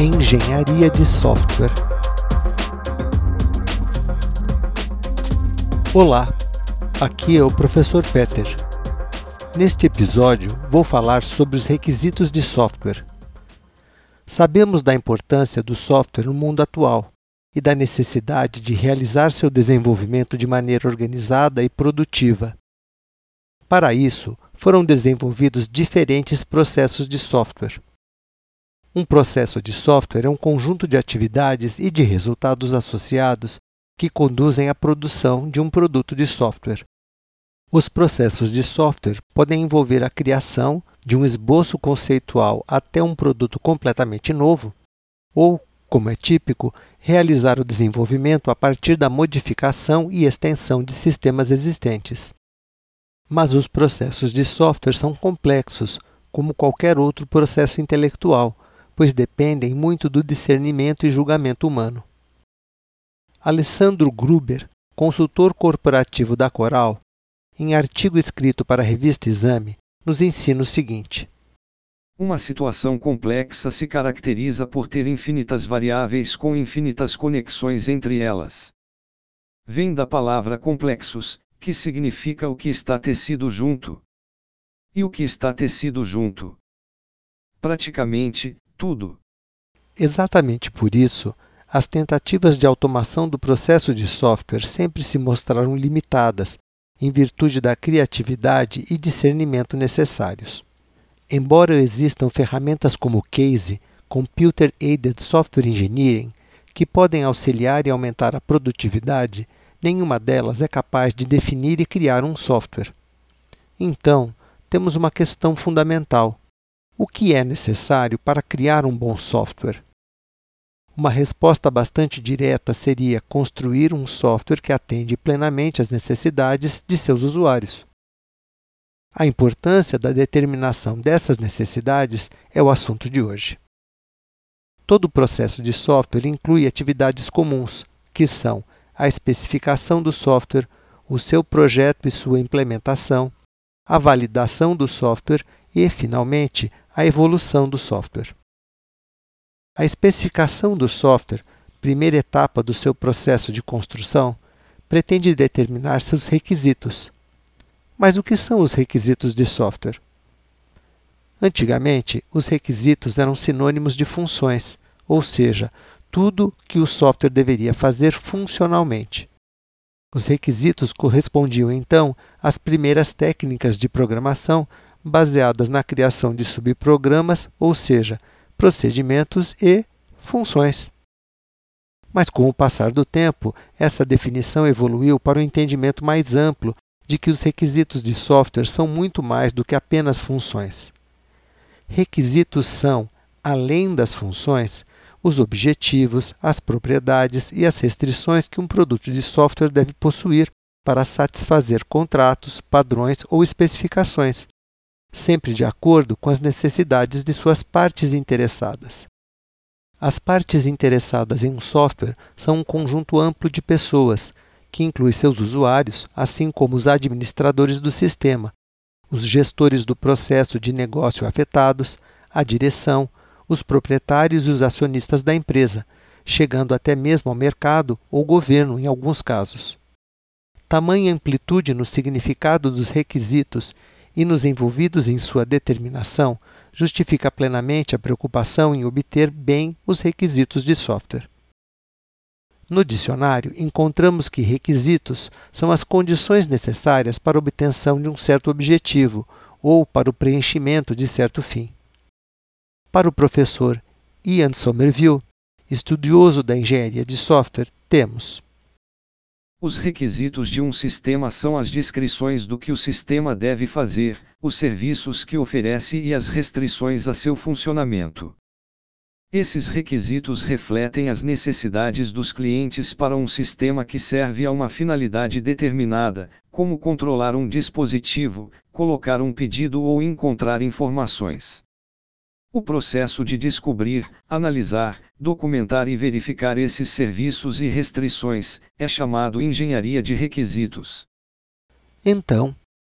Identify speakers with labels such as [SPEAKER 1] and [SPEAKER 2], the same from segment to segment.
[SPEAKER 1] Engenharia de Software. Olá, aqui é o professor Peter. Neste episódio, vou falar sobre os requisitos de software. Sabemos da importância do software no mundo atual e da necessidade de realizar seu desenvolvimento de maneira organizada e produtiva. Para isso, foram desenvolvidos diferentes processos de software. Um processo de software é um conjunto de atividades e de resultados associados que conduzem à produção de um produto de software. Os processos de software podem envolver a criação de um esboço conceitual até um produto completamente novo, ou, como é típico, realizar o desenvolvimento a partir da modificação e extensão de sistemas existentes. Mas os processos de software são complexos, como qualquer outro processo intelectual, pois dependem muito do discernimento e julgamento humano. Alessandro Gruber, consultor corporativo da Coral, em artigo escrito para a revista Exame, nos ensina o seguinte:
[SPEAKER 2] Uma situação complexa se caracteriza por ter infinitas variáveis com infinitas conexões entre elas. Vem da palavra complexos, que significa o que está tecido junto. E o que está tecido junto? Praticamente, tudo.
[SPEAKER 1] Exatamente por isso, as tentativas de automação do processo de software sempre se mostraram limitadas, em virtude da criatividade e discernimento necessários. Embora existam ferramentas como CASE, Computer Aided Software Engineering, que podem auxiliar e aumentar a produtividade, nenhuma delas é capaz de definir e criar um software. Então, temos uma questão fundamental o que é necessário para criar um bom software? Uma resposta bastante direta seria construir um software que atende plenamente às necessidades de seus usuários. A importância da determinação dessas necessidades é o assunto de hoje. Todo o processo de software inclui atividades comuns, que são a especificação do software, o seu projeto e sua implementação, a validação do software e, finalmente, a evolução do software. A especificação do software, primeira etapa do seu processo de construção, pretende determinar seus requisitos. Mas o que são os requisitos de software? Antigamente, os requisitos eram sinônimos de funções, ou seja, tudo que o software deveria fazer funcionalmente. Os requisitos correspondiam então às primeiras técnicas de programação baseadas na criação de subprogramas, ou seja, procedimentos e funções. Mas com o passar do tempo, essa definição evoluiu para um entendimento mais amplo de que os requisitos de software são muito mais do que apenas funções. Requisitos são, além das funções, os objetivos, as propriedades e as restrições que um produto de software deve possuir para satisfazer contratos, padrões ou especificações, sempre de acordo com as necessidades de suas partes interessadas. As partes interessadas em um software são um conjunto amplo de pessoas, que inclui seus usuários, assim como os administradores do sistema, os gestores do processo de negócio afetados, a direção, os proprietários e os acionistas da empresa, chegando até mesmo ao mercado ou governo em alguns casos. Tamanha amplitude no significado dos requisitos e nos envolvidos em sua determinação justifica plenamente a preocupação em obter bem os requisitos de software. No dicionário, encontramos que requisitos são as condições necessárias para a obtenção de um certo objetivo ou para o preenchimento de certo fim. Para o professor Ian Somerville, estudioso da engenharia de software, temos
[SPEAKER 2] os requisitos de um sistema são as descrições do que o sistema deve fazer, os serviços que oferece e as restrições a seu funcionamento. Esses requisitos refletem as necessidades dos clientes para um sistema que serve a uma finalidade determinada, como controlar um dispositivo, colocar um pedido ou encontrar informações. O processo de descobrir, analisar, documentar e verificar esses serviços e restrições é chamado engenharia de requisitos.
[SPEAKER 1] Então,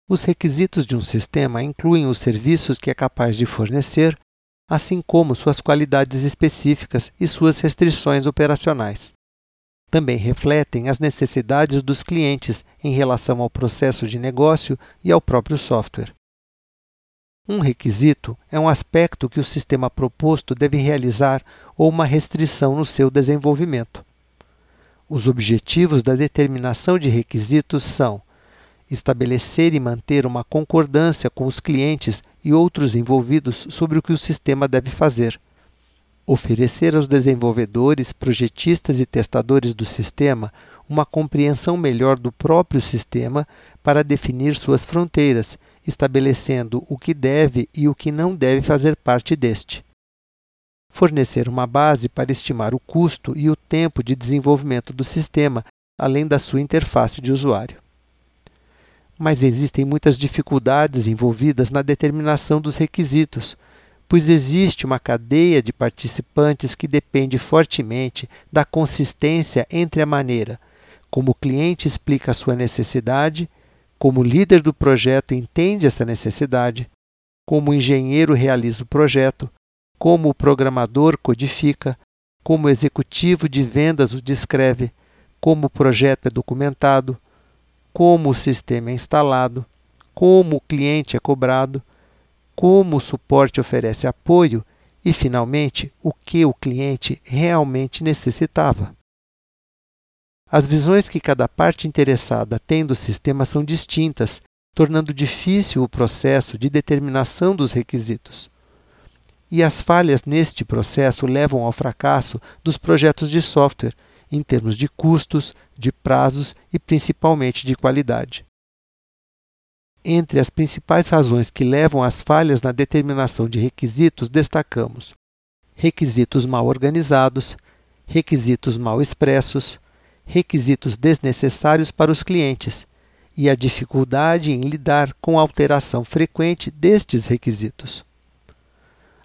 [SPEAKER 1] os requisitos de um sistema incluem os serviços que é capaz de fornecer, assim como suas qualidades específicas e suas restrições operacionais. Também refletem as necessidades dos clientes em relação ao processo de negócio e ao próprio software. Um requisito é um aspecto que o sistema proposto deve realizar ou uma restrição no seu desenvolvimento. Os objetivos da determinação de requisitos são estabelecer e manter uma concordância com os clientes e outros envolvidos sobre o que o sistema deve fazer, oferecer aos desenvolvedores, projetistas e testadores do sistema uma compreensão melhor do próprio sistema para definir suas fronteiras estabelecendo o que deve e o que não deve fazer parte deste. Fornecer uma base para estimar o custo e o tempo de desenvolvimento do sistema, além da sua interface de usuário. Mas existem muitas dificuldades envolvidas na determinação dos requisitos, pois existe uma cadeia de participantes que depende fortemente da consistência entre a maneira como o cliente explica a sua necessidade como líder do projeto entende essa necessidade, como o engenheiro realiza o projeto, como o programador codifica, como o executivo de vendas o descreve, como o projeto é documentado, como o sistema é instalado, como o cliente é cobrado, como o suporte oferece apoio e, finalmente, o que o cliente realmente necessitava. As visões que cada parte interessada tem do sistema são distintas, tornando difícil o processo de determinação dos requisitos. E as falhas neste processo levam ao fracasso dos projetos de software, em termos de custos, de prazos e principalmente de qualidade. Entre as principais razões que levam às falhas na determinação de requisitos, destacamos requisitos mal organizados, requisitos mal expressos, requisitos desnecessários para os clientes e a dificuldade em lidar com a alteração frequente destes requisitos.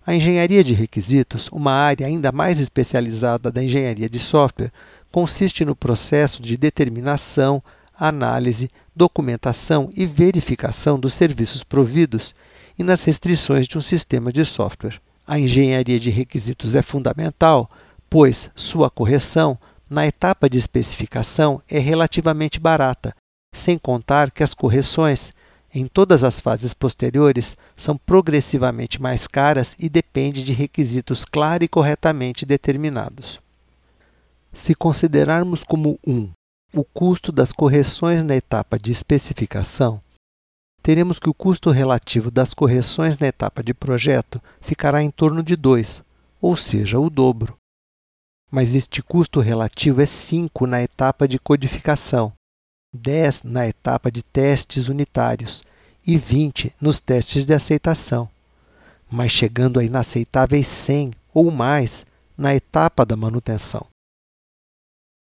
[SPEAKER 1] A engenharia de requisitos, uma área ainda mais especializada da engenharia de software, consiste no processo de determinação, análise, documentação e verificação dos serviços providos e nas restrições de um sistema de software. A engenharia de requisitos é fundamental, pois sua correção na etapa de especificação é relativamente barata, sem contar que as correções em todas as fases posteriores são progressivamente mais caras e dependem de requisitos claros e corretamente determinados. Se considerarmos como 1 um, o custo das correções na etapa de especificação, teremos que o custo relativo das correções na etapa de projeto ficará em torno de 2, ou seja, o dobro mas este custo relativo é 5 na etapa de codificação, 10 na etapa de testes unitários e 20 nos testes de aceitação, mas chegando a inaceitáveis 100 ou mais na etapa da manutenção.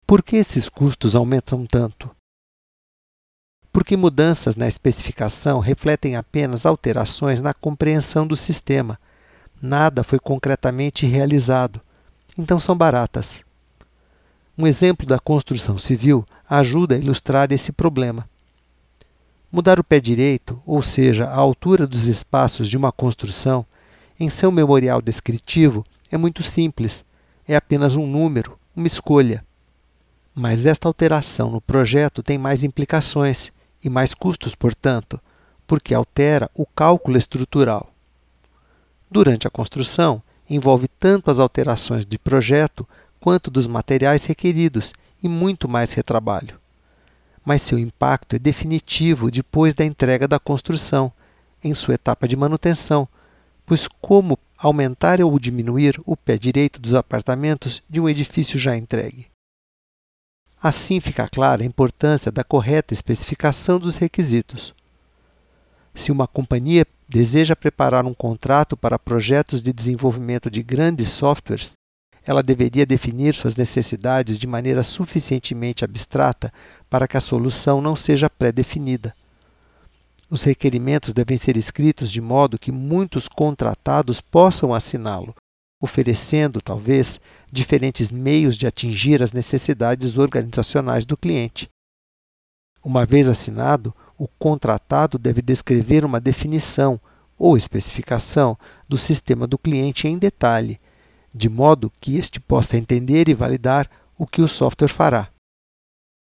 [SPEAKER 1] Por que esses custos aumentam tanto? Porque mudanças na especificação refletem apenas alterações na compreensão do sistema. Nada foi concretamente realizado então são baratas. Um exemplo da construção civil ajuda a ilustrar esse problema. Mudar o pé direito, ou seja, a altura dos espaços de uma construção, em seu memorial descritivo é muito simples, é apenas um número, uma escolha. Mas esta alteração no projeto tem mais implicações e mais custos, portanto, porque altera o cálculo estrutural. Durante a construção, envolve tanto as alterações de projeto quanto dos materiais requeridos e muito mais retrabalho. Mas seu impacto é definitivo depois da entrega da construção, em sua etapa de manutenção, pois como aumentar ou diminuir o pé direito dos apartamentos de um edifício já entregue. Assim fica clara a importância da correta especificação dos requisitos. Se uma companhia deseja preparar um contrato para projetos de desenvolvimento de grandes softwares, ela deveria definir suas necessidades de maneira suficientemente abstrata para que a solução não seja pré-definida. Os requerimentos devem ser escritos de modo que muitos contratados possam assiná-lo, oferecendo, talvez, diferentes meios de atingir as necessidades organizacionais do cliente. Uma vez assinado, o contratado deve descrever uma definição, ou especificação do sistema do cliente em detalhe, de modo que este possa entender e validar o que o software fará.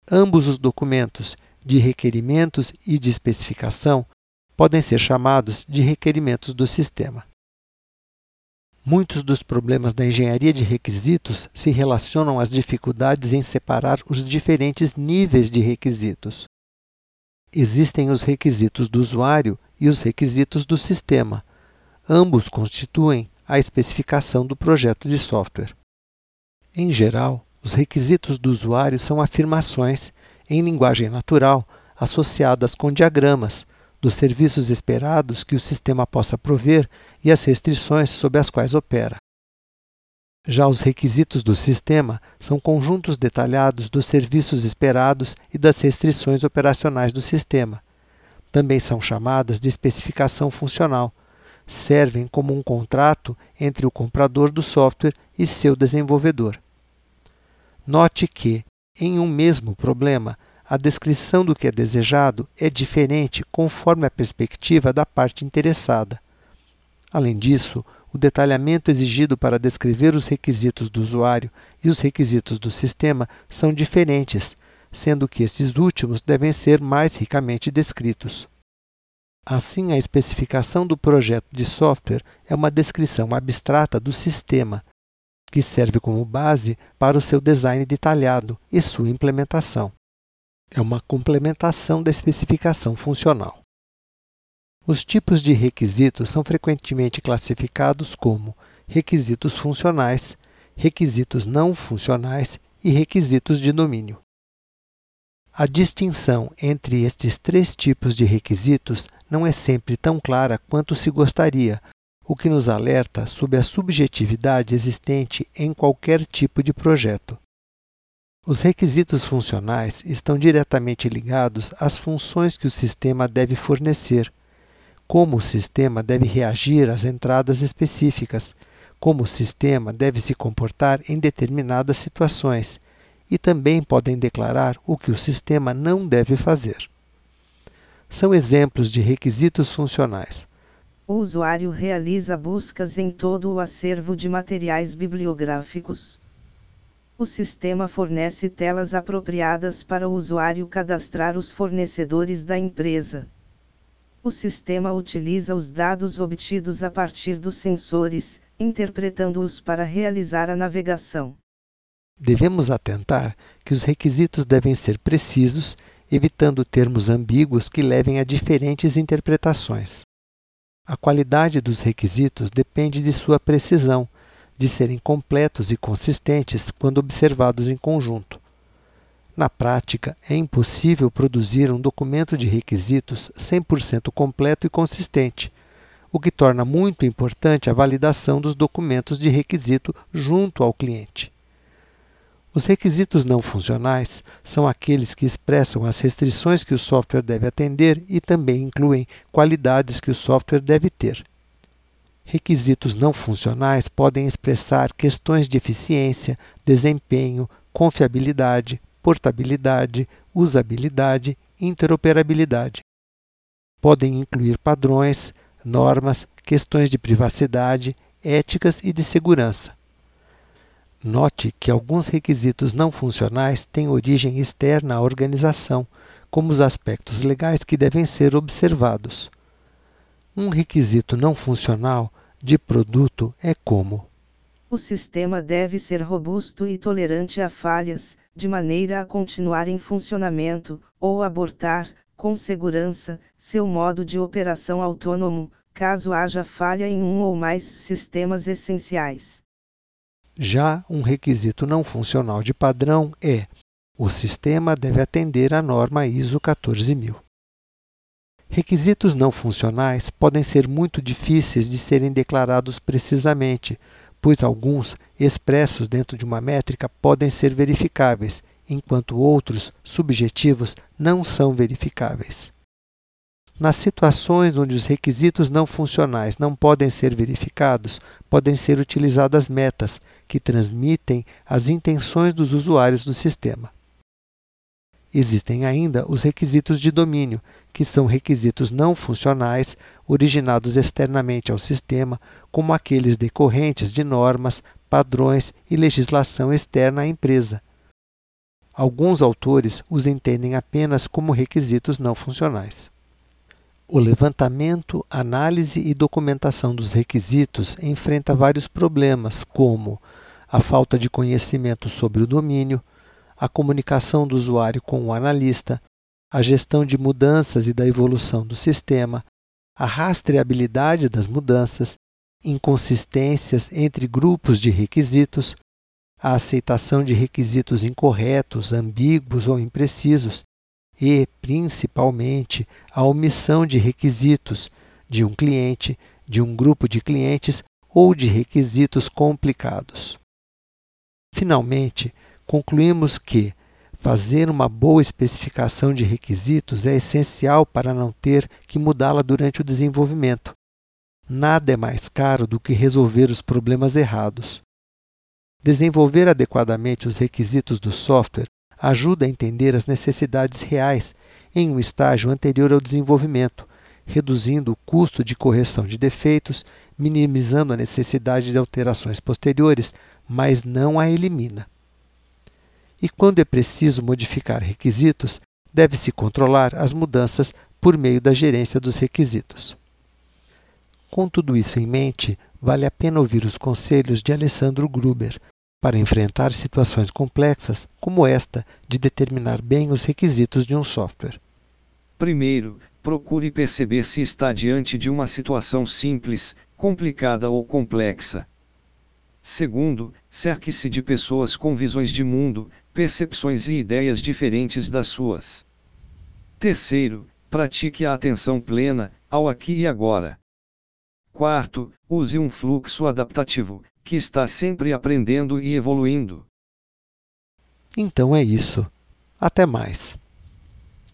[SPEAKER 1] Ambos os documentos de requerimentos e de especificação podem ser chamados de requerimentos do sistema. Muitos dos problemas da engenharia de requisitos se relacionam às dificuldades em separar os diferentes níveis de requisitos. Existem os requisitos do usuário e os requisitos do sistema. Ambos constituem a especificação do projeto de software. Em geral, os requisitos do usuário são afirmações, em linguagem natural, associadas com diagramas, dos serviços esperados que o sistema possa prover e as restrições sob as quais opera. Já os requisitos do sistema são conjuntos detalhados dos serviços esperados e das restrições operacionais do sistema. Também são chamadas de especificação funcional. Servem como um contrato entre o comprador do software e seu desenvolvedor. Note que, em um mesmo problema, a descrição do que é desejado é diferente conforme a perspectiva da parte interessada. Além disso, o detalhamento exigido para descrever os requisitos do usuário e os requisitos do sistema são diferentes, sendo que esses últimos devem ser mais ricamente descritos. Assim, a especificação do projeto de software é uma descrição abstrata do sistema, que serve como base para o seu design detalhado e sua implementação é uma complementação da especificação funcional. Os tipos de requisitos são frequentemente classificados como requisitos funcionais, requisitos não funcionais e requisitos de domínio. A distinção entre estes três tipos de requisitos não é sempre tão clara quanto se gostaria, o que nos alerta sobre a subjetividade existente em qualquer tipo de projeto. Os requisitos funcionais estão diretamente ligados às funções que o sistema deve fornecer, como o sistema deve reagir às entradas específicas, como o sistema deve se comportar em determinadas situações, e também podem declarar o que o sistema não deve fazer. São exemplos de requisitos funcionais.
[SPEAKER 3] O usuário realiza buscas em todo o acervo de materiais bibliográficos. O sistema fornece telas apropriadas para o usuário cadastrar os fornecedores da empresa. O sistema utiliza os dados obtidos a partir dos sensores, interpretando-os para realizar a navegação.
[SPEAKER 1] Devemos atentar que os requisitos devem ser precisos, evitando termos ambíguos que levem a diferentes interpretações. A qualidade dos requisitos depende de sua precisão, de serem completos e consistentes quando observados em conjunto. Na prática, é impossível produzir um documento de requisitos 100% completo e consistente, o que torna muito importante a validação dos documentos de requisito junto ao cliente. Os requisitos não funcionais são aqueles que expressam as restrições que o software deve atender e também incluem qualidades que o software deve ter. Requisitos não funcionais podem expressar questões de eficiência, desempenho, confiabilidade, portabilidade, usabilidade, interoperabilidade. Podem incluir padrões, normas, questões de privacidade, éticas e de segurança. Note que alguns requisitos não funcionais têm origem externa à organização, como os aspectos legais que devem ser observados. Um requisito não funcional de produto é como
[SPEAKER 3] o sistema deve ser robusto e tolerante a falhas, de maneira a continuar em funcionamento, ou abortar, com segurança, seu modo de operação autônomo, caso haja falha em um ou mais sistemas essenciais.
[SPEAKER 1] Já um requisito não funcional de padrão é: o sistema deve atender à norma ISO 14000. Requisitos não funcionais podem ser muito difíceis de serem declarados precisamente, pois alguns, expressos dentro de uma métrica, podem ser verificáveis, enquanto outros, subjetivos, não são verificáveis. Nas situações onde os requisitos não funcionais não podem ser verificados, podem ser utilizadas metas, que transmitem as intenções dos usuários do sistema. Existem ainda os requisitos de domínio, que são requisitos não funcionais originados externamente ao sistema, como aqueles decorrentes de normas, padrões e legislação externa à empresa. Alguns autores os entendem apenas como requisitos não funcionais. O levantamento, análise e documentação dos requisitos enfrenta vários problemas, como a falta de conhecimento sobre o domínio, a comunicação do usuário com o analista, a gestão de mudanças e da evolução do sistema, a rastreabilidade das mudanças, inconsistências entre grupos de requisitos, a aceitação de requisitos incorretos, ambíguos ou imprecisos e, principalmente, a omissão de requisitos de um cliente, de um grupo de clientes ou de requisitos complicados. Finalmente, concluímos que fazer uma boa especificação de requisitos é essencial para não ter que mudá-la durante o desenvolvimento. Nada é mais caro do que resolver os problemas errados. Desenvolver adequadamente os requisitos do software ajuda a entender as necessidades reais em um estágio anterior ao desenvolvimento, reduzindo o custo de correção de defeitos, minimizando a necessidade de alterações posteriores, mas não a elimina e quando é preciso modificar requisitos, deve-se controlar as mudanças por meio da gerência dos requisitos. Com tudo isso em mente, vale a pena ouvir os conselhos de Alessandro Gruber para enfrentar situações complexas como esta de determinar bem os requisitos de um software.
[SPEAKER 2] Primeiro, procure perceber se está diante de uma situação simples, complicada ou complexa. Segundo, cerque-se de pessoas com visões de mundo, percepções e ideias diferentes das suas. Terceiro, pratique a atenção plena, ao aqui e agora. Quarto, use um fluxo adaptativo, que está sempre aprendendo e evoluindo.
[SPEAKER 1] Então é isso. Até mais.